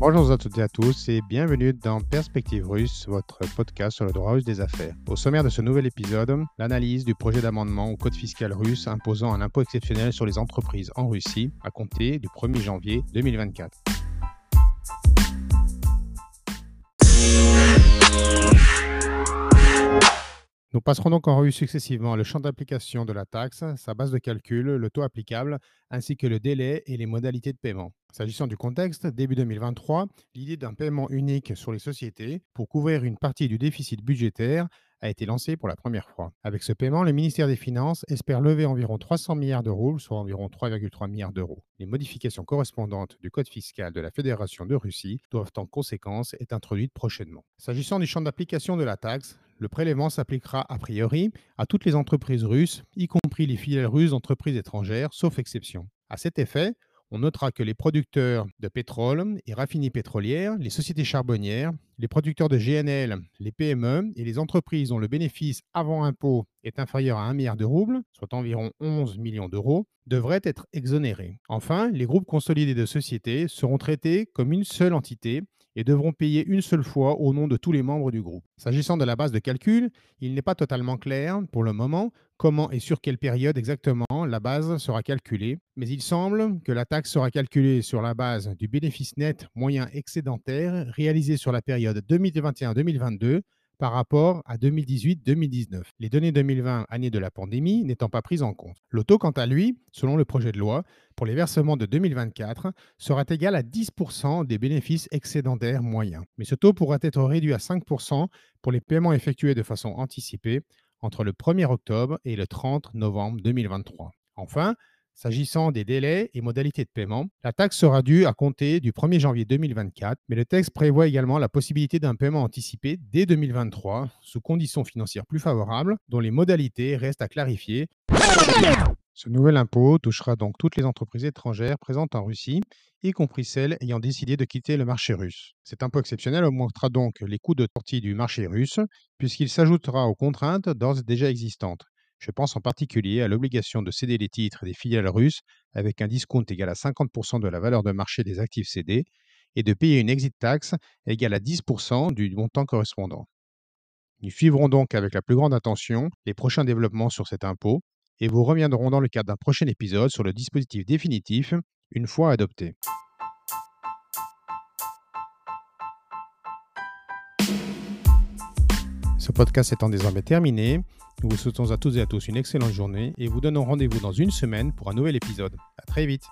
Bonjour à toutes et à tous et bienvenue dans Perspective Russe, votre podcast sur le droit russe des affaires. Au sommaire de ce nouvel épisode, l'analyse du projet d'amendement au code fiscal russe imposant un impôt exceptionnel sur les entreprises en Russie à compter du 1er janvier 2024. Nous passerons donc en revue successivement le champ d'application de la taxe, sa base de calcul, le taux applicable, ainsi que le délai et les modalités de paiement. S'agissant du contexte, début 2023, l'idée d'un paiement unique sur les sociétés pour couvrir une partie du déficit budgétaire a été lancée pour la première fois. Avec ce paiement, le ministère des Finances espère lever environ 300 milliards d'euros, soit environ 3,3 milliards d'euros. Les modifications correspondantes du code fiscal de la Fédération de Russie doivent en conséquence être introduites prochainement. S'agissant du champ d'application de la taxe, le prélèvement s'appliquera a priori à toutes les entreprises russes, y compris les filiales russes d'entreprises étrangères, sauf exception. À cet effet, on notera que les producteurs de pétrole et raffineries pétrolières, les sociétés charbonnières, les producteurs de GNL, les PME et les entreprises dont le bénéfice avant impôt est inférieur à 1 milliard de roubles, soit environ 11 millions d'euros, devraient être exonérés. Enfin, les groupes consolidés de sociétés seront traités comme une seule entité et devront payer une seule fois au nom de tous les membres du groupe. S'agissant de la base de calcul, il n'est pas totalement clair pour le moment comment et sur quelle période exactement la base sera calculée, mais il semble que la taxe sera calculée sur la base du bénéfice net moyen excédentaire réalisé sur la période 2021-2022 par rapport à 2018-2019, les données 2020, année de la pandémie, n'étant pas prises en compte. Le taux, quant à lui, selon le projet de loi, pour les versements de 2024, sera égal à 10% des bénéfices excédentaires moyens. Mais ce taux pourra être réduit à 5% pour les paiements effectués de façon anticipée entre le 1er octobre et le 30 novembre 2023. Enfin, S'agissant des délais et modalités de paiement, la taxe sera due à compter du 1er janvier 2024, mais le texte prévoit également la possibilité d'un paiement anticipé dès 2023 sous conditions financières plus favorables, dont les modalités restent à clarifier. Ce nouvel impôt touchera donc toutes les entreprises étrangères présentes en Russie, y compris celles ayant décidé de quitter le marché russe. Cet impôt exceptionnel augmentera donc les coûts de sortie du marché russe, puisqu'il s'ajoutera aux contraintes d'ores déjà existantes. Je pense en particulier à l'obligation de céder les titres des filiales russes avec un discount égal à 50% de la valeur de marché des actifs cédés et de payer une exit tax égale à 10% du montant correspondant. Nous suivrons donc avec la plus grande attention les prochains développements sur cet impôt et vous reviendrons dans le cadre d'un prochain épisode sur le dispositif définitif une fois adopté. Ce podcast étant désormais terminé, nous vous souhaitons à toutes et à tous une excellente journée et vous donnons rendez-vous dans une semaine pour un nouvel épisode. À très vite.